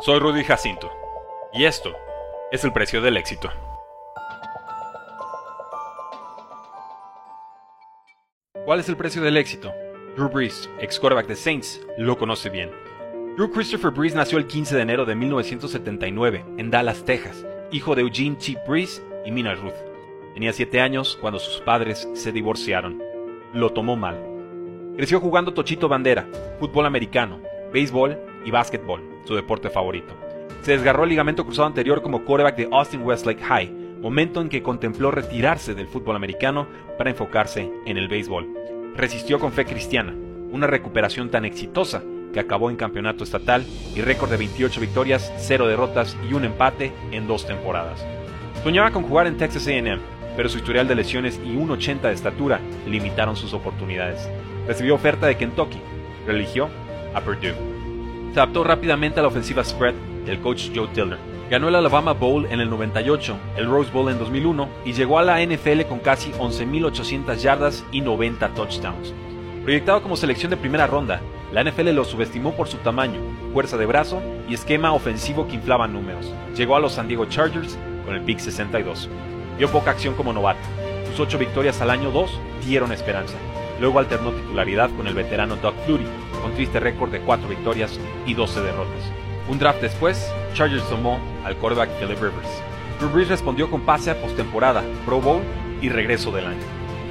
Soy Rudy Jacinto y esto es el precio del éxito. ¿Cuál es el precio del éxito? Drew Brees, ex quarterback de Saints, lo conoce bien. Drew Christopher Brees nació el 15 de enero de 1979 en Dallas, Texas, hijo de Eugene Chip Brees y Mina Ruth. Tenía 7 años cuando sus padres se divorciaron. Lo tomó mal. Creció jugando tochito bandera, fútbol americano, béisbol y básquetbol, su deporte favorito. Se desgarró el ligamento cruzado anterior como quarterback de Austin Westlake High, momento en que contempló retirarse del fútbol americano para enfocarse en el béisbol. Resistió con fe cristiana, una recuperación tan exitosa que acabó en campeonato estatal y récord de 28 victorias, 0 derrotas y un empate en dos temporadas. Soñaba con jugar en Texas AM, pero su historial de lesiones y un 80 de estatura limitaron sus oportunidades. Recibió oferta de Kentucky, religió a Purdue. Se adaptó rápidamente a la ofensiva spread del coach Joe Tiller. Ganó el Alabama Bowl en el 98, el Rose Bowl en 2001 y llegó a la NFL con casi 11.800 yardas y 90 touchdowns. Proyectado como selección de primera ronda, la NFL lo subestimó por su tamaño, fuerza de brazo y esquema ofensivo que inflaba números. Llegó a los San Diego Chargers con el pick 62. Dio poca acción como novato. Sus ocho victorias al año 2 dieron esperanza. Luego alternó titularidad con el veterano Doug Flutie, con triste récord de 4 victorias y 12 derrotas. Un draft después, Chargers tomó al quarterback Philip Rivers. Drew respondió con pase a postemporada, Pro Bowl y regreso del año.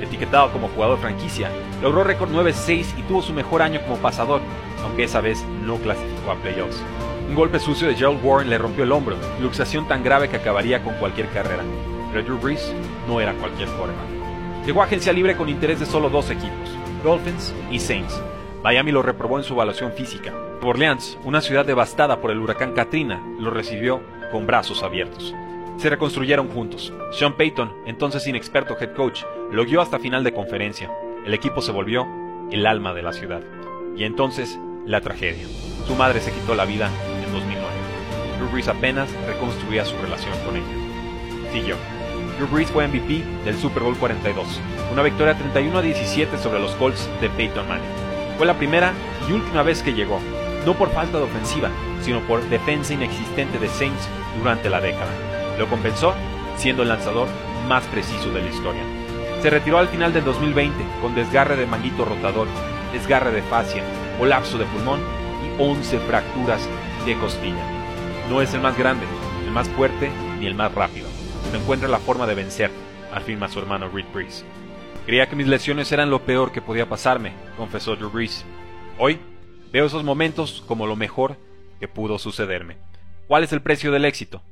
Etiquetado como jugador franquicia, logró récord 9-6 y tuvo su mejor año como pasador, aunque esa vez no clasificó a playoffs. Un golpe sucio de Gerald Warren le rompió el hombro, luxación tan grave que acabaría con cualquier carrera. Pero Drew Brees no era cualquier quarterback. Llegó a agencia libre con interés de solo dos equipos, Dolphins y Saints, Miami lo reprobó en su evaluación física. Orleans, una ciudad devastada por el huracán Katrina, lo recibió con brazos abiertos. Se reconstruyeron juntos. Sean Payton, entonces inexperto head coach, lo guió hasta final de conferencia. El equipo se volvió el alma de la ciudad. Y entonces, la tragedia. Su madre se quitó la vida en 2009. Drew Brees apenas reconstruía su relación con ella. Siguió. Drew Brees fue MVP del Super Bowl 42, una victoria 31 a 17 sobre los Colts de Peyton Manning. Fue la primera y última vez que llegó, no por falta de ofensiva, sino por defensa inexistente de Saints durante la década. Lo compensó siendo el lanzador más preciso de la historia. Se retiró al final del 2020 con desgarre de manguito rotador, desgarre de fascia, colapso de pulmón y 11 fracturas de costilla. No es el más grande, el más fuerte ni el más rápido, pero encuentra la forma de vencer, afirma su hermano Reed Brees. Creía que mis lesiones eran lo peor que podía pasarme, confesó Drew Brees. Hoy veo esos momentos como lo mejor que pudo sucederme. ¿Cuál es el precio del éxito?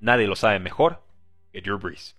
Nadie lo sabe mejor que Drew Brees.